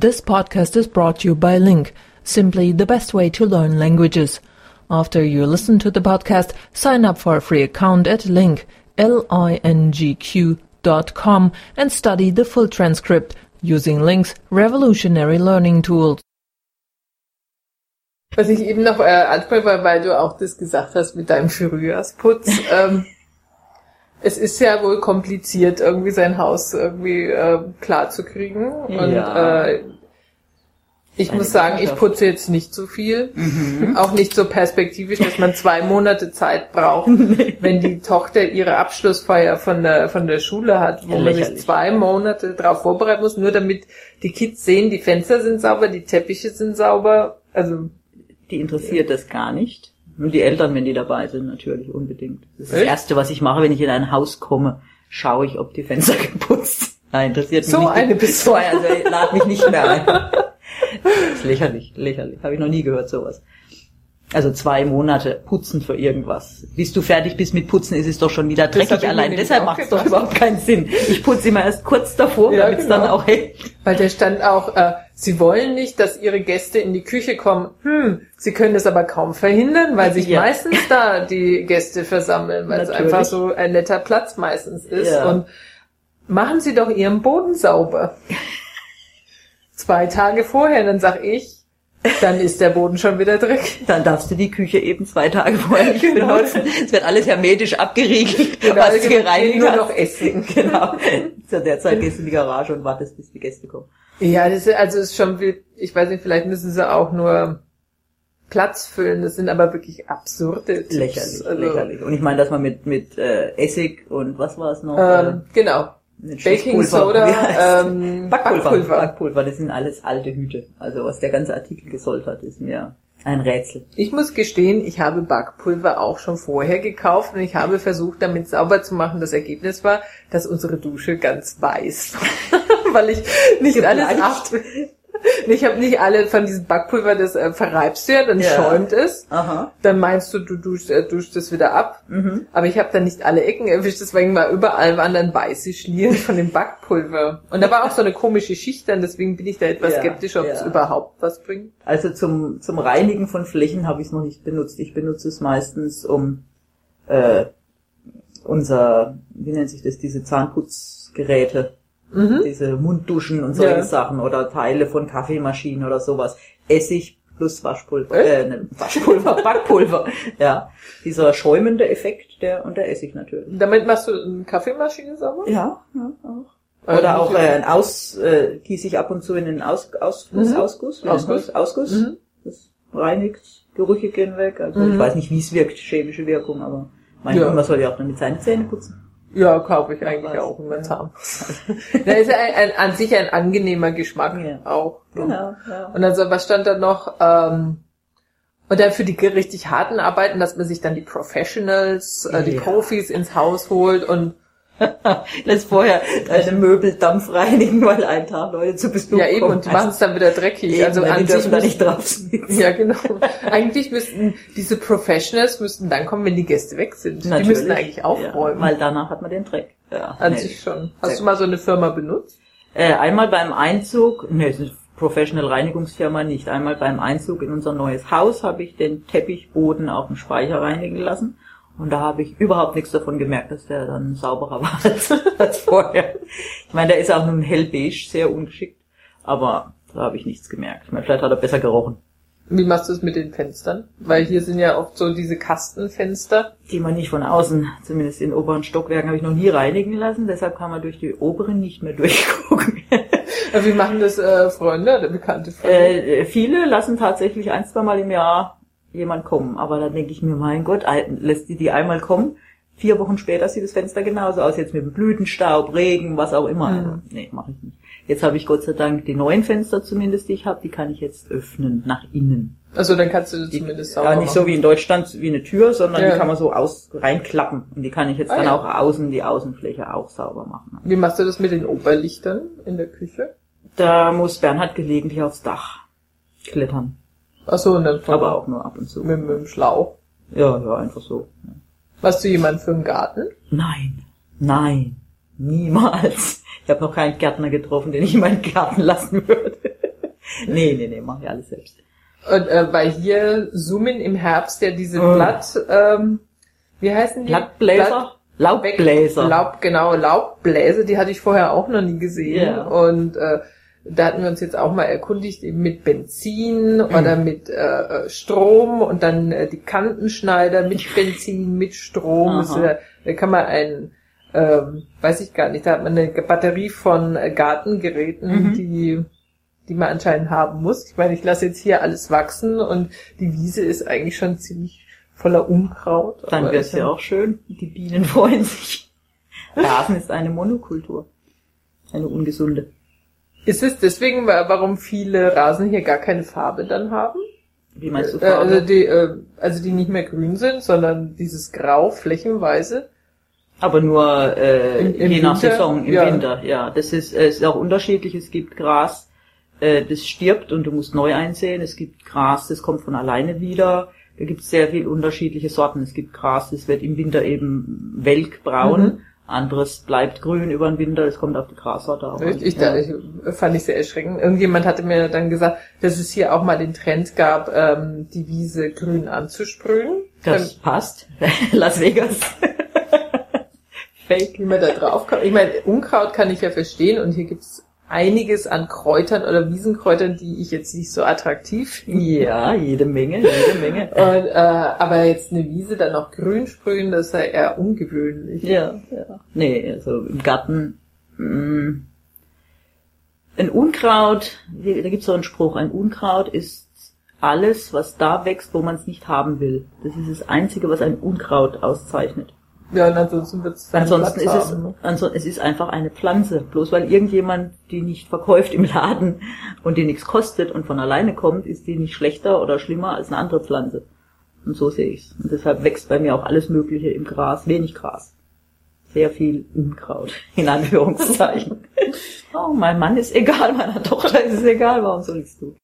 This podcast is brought to you by Link, simply the best way to learn languages. After you listen to the podcast, sign up for a free account at link, L-I-N-G-Q dot com and study the full transcript using Link's revolutionary learning tools. Was ich eben noch äh, anspreche, weil, weil du auch das gesagt hast mit deinem Frühjahrsputz. ähm, es ist ja wohl kompliziert, irgendwie sein Haus irgendwie äh, klar zu kriegen. Und Ja. äh, ich Eine muss sagen, ich putze jetzt nicht so viel. Mhm. Auch nicht so perspektivisch, dass man zwei Monate Zeit braucht, wenn die Tochter ihre Abschlussfeier von der, von der Schule hat, wo Ja, man sich zwei Monate darauf vorbereiten muss, nur damit die Kids sehen, die Fenster sind sauber, die Teppiche sind sauber. Also Die interessiert das gar nicht. Und die Eltern, wenn die dabei sind, natürlich unbedingt. Das ist das? Erste, was ich mache, wenn ich in ein Haus komme, schaue ich, ob die Fenster geputzt sind. Nein, interessiert mich So nicht. eine bist du. So, also lad mich nicht mehr ein. Das ist lächerlich, lächerlich. Habe ich noch nie gehört, sowas. Also zwei Monate putzen für irgendwas. Bis du fertig bist mit Putzen, ist es doch schon wieder dreckig allein. Deshalb macht es doch überhaupt keinen Sinn. Ich putze immer erst kurz davor, Ja, damit es genau. dann auch hält. Weil der stand auch, äh, sie wollen nicht, dass ihre Gäste in die Küche kommen. Hm, sie können es aber kaum verhindern, weil sich Ja. meistens da die Gäste versammeln, weil es Natürlich. einfach so ein netter Platz meistens ist. Ja. Und machen Sie doch Ihren Boden sauber. Zwei Tage vorher, dann sag ich, dann ist der Boden schon wieder dreckig. Dann darfst du die Küche eben zwei Tage vorher nicht Genau. benutzen. Es wird alles hermetisch abgeriegelt, Genau, was du geht gereinigt nur hast. noch essen. Genau. Zu der Zeit gehst du in die Garage und wartest, bis die Gäste kommen. Ja, das ist, also ist schon viel, ich weiß nicht, vielleicht müssen sie auch nur Platz füllen. Das sind aber wirklich absurde Tipps. Lächerlich, Also, lächerlich. Und ich meine, dass man mit, mit äh, Essig und was war es noch? Ähm, genau. Baking Soda, ähm, Backpulver. Backpulver. Backpulver. das sind alles alte Hüte. Also was der ganze Artikel gesollt hat, ist mir ein Rätsel. Ich muss gestehen, ich habe Backpulver auch schon vorher gekauft und ich habe versucht, damit sauber zu machen. Das Ergebnis war, dass unsere Dusche ganz weiß weil ich nicht alles Gebleicht. ab. Ich habe nicht alle von diesem Backpulver, das äh, verreibst du ja, dann Ja. schäumt es. Aha. Dann meinst du, du duschst, äh, duschst es wieder ab. Mhm. Aber ich habe dann nicht alle Ecken erwischt, deswegen war überall waren dann weiße Schlieren von dem Backpulver. Und da war auch so eine komische Schicht dann, deswegen bin ich da etwas Ja, skeptisch, ob es ja. überhaupt was bringt. Also zum, zum Reinigen von Flächen habe ich es noch nicht benutzt. Ich benutze es meistens, um äh, unser, wie nennt sich das, diese Zahnputzgeräte, Mhm. diese Mundduschen und solche Ja. Sachen oder Teile von Kaffeemaschinen oder sowas. Essig plus Waschpulver, äh, ne, Waschpulver, Backpulver. Ja, dieser schäumende Effekt, der und der Essig natürlich. Damit machst du eine Kaffeemaschine sauber? Ja, ja auch. Also Oder auch äh, ein Aus, äh, gieße ich ab und zu in den Aus, Mhm. Ausguss, nennt Ausguss. man's? Ausguss. Mhm. Das reinigt, Gerüche gehen weg. Also Mhm. ich weiß nicht, wie es wirkt, chemische Wirkung, aber mein Ja. Soll ja auch damit seine Zähne putzen. Ja, kaufe ich eigentlich Was? auch immer Zahnpasta. da ist ja ein, ein, an sich ein angenehmer Geschmack Ja. auch. Genau, ja. Und also, was stand da noch? Ähm, und dann für die richtig harten Arbeiten, dass man sich dann die Professionals, äh, die Ja. Profis ins Haus holt und Lass vorher deine Möbeldampf reinigen, weil ein Tag Leute zu Besuch ja eben, kommen. und die machen es dann wieder dreckig. Eben, also weil an die sich da nicht drauf sitzen. Ja, genau. eigentlich müssten diese Professionals müssten dann kommen, wenn die Gäste weg sind. Die Natürlich. müssten eigentlich aufräumen. Ja, weil danach hat man den Dreck. Ja, an nee. sich schon. Hast du mal so eine Firma benutzt? Äh, einmal beim Einzug, ne, es ist eine Professional Reinigungsfirma nicht. Einmal beim Einzug in unser neues Haus habe ich den Teppichboden auf dem Speicher reinigen lassen. Und da habe ich überhaupt nichts davon gemerkt, dass der dann sauberer war als, als vorher. Ich meine, der ist auch nun hellbeige, sehr ungeschickt. Aber da habe ich nichts gemerkt. Ich meine, vielleicht hat er besser gerochen. Wie machst du es mit den Fenstern? Weil hier sind ja oft so diese Kastenfenster. Die man nicht von außen, zumindest in oberen Stockwerken, habe ich noch nie reinigen lassen. Deshalb kann man durch die oberen nicht mehr durchgucken. Äh, Wie machen das äh, Freunde oder Bekannte von dir? Äh, viele lassen tatsächlich ein, zwei Mal im Jahr jemand kommen. Aber dann denke ich mir, mein Gott, lässt die die einmal kommen? Vier Wochen später sieht das Fenster genauso aus, jetzt mit Blütenstaub, Regen, was auch immer. Mhm. Also, nee, mache ich nicht. Jetzt habe ich Gott sei Dank die neuen Fenster zumindest, die ich habe, die kann ich jetzt öffnen, nach innen. Also dann kannst du das Die, zumindest sauber ja, nicht so wie in Deutschland, wie eine Tür, sondern Ja. die kann man so aus reinklappen. Und die kann ich jetzt Ah, dann ja. auch außen, die Außenfläche auch sauber machen. Wie machst du das mit den Oberlichtern in der Küche? Da muss Bernhard gelegentlich aufs Dach klettern. Achso, und dann Aber auch nur ab und zu. mit, mit dem Schlauch. Ja, ja, einfach so. Hast du jemanden für einen Garten? Nein, nein, niemals. Ich habe noch keinen Gärtner getroffen, den ich in meinen Garten lassen würde. nee, nee, nee, mach ich alles selbst. Und äh, weil hier Summen im Herbst ja diese Oh. Blatt, ähm, wie heißen die? Blattbläser? Laubbläser. Laub, genau, Laubbläser, die hatte ich vorher auch noch nie gesehen. Ja. Und äh, da hatten wir uns jetzt auch mal erkundigt, eben mit Benzin oder mit äh, Strom und dann äh, die Kantenschneider mit Benzin, mit Strom. Das, äh, da kann man ein, ähm, weiß ich gar nicht, da hat man eine Batterie von äh, Gartengeräten, Mhm. die die man anscheinend haben muss. Ich meine, ich lasse jetzt hier alles wachsen und die Wiese ist eigentlich schon ziemlich voller Unkraut. Dann wäre es ist ja auch schön. Die Bienen freuen sich. Rasen ist eine Monokultur. Eine ungesunde. Ist es deswegen, wa- warum viele Rasen hier gar keine Farbe dann haben? Wie meinst du Äh, also, Farbe? die, äh, also die nicht mehr grün sind, sondern dieses Grau flächenweise. Aber nur äh, Im- im je nach Winter? Saison, im Ja. Winter, ja. Das ist, äh, es ist auch unterschiedlich. Es gibt Gras, äh, das stirbt und du musst neu einsehen. Es gibt Gras, das kommt von alleine wieder. Da gibt es sehr viel unterschiedliche Sorten. Es gibt Gras, das wird im Winter eben welkbraun. Mhm. Anderes bleibt grün über den Winter. Das kommt auf die Grassorte an. ich, ja. ich fand ich sehr erschreckend. Irgendjemand hatte mir dann gesagt, dass es hier auch mal den Trend gab, ähm, die Wiese grün anzusprühen. Das passt. Las Vegas. Fake. wie man da drauf kommt. Ich meine, Unkraut kann ich ja verstehen und hier gibt's einiges an Kräutern oder Wiesenkräutern, die ich jetzt nicht so attraktiv finde. Ja, jede Menge, jede Menge. Und, äh, aber jetzt eine Wiese dann noch grün sprühen, das ist ja eher ungewöhnlich. Ja, ja. Nee, also im Garten. Mh, ein Unkraut, da gibt's so einen Spruch, ein Unkraut ist alles, was da wächst, wo man es nicht haben will. Das ist das Einzige, was ein Unkraut auszeichnet. Ja, und ansonsten wird's dann Ansonsten ist Platz es, haben, ne? ansonsten, es ist einfach eine Pflanze. Bloß weil irgendjemand die nicht verkauft im Laden und die nichts kostet und von alleine kommt, ist die nicht schlechter oder schlimmer als eine andere Pflanze. Und so sehe ich's. Und deshalb wächst bei mir auch alles Mögliche im Gras, wenig Gras. Sehr viel Unkraut, in Anführungszeichen. oh, mein Mann ist egal, meiner Tochter ist es egal, warum soll ich's tun?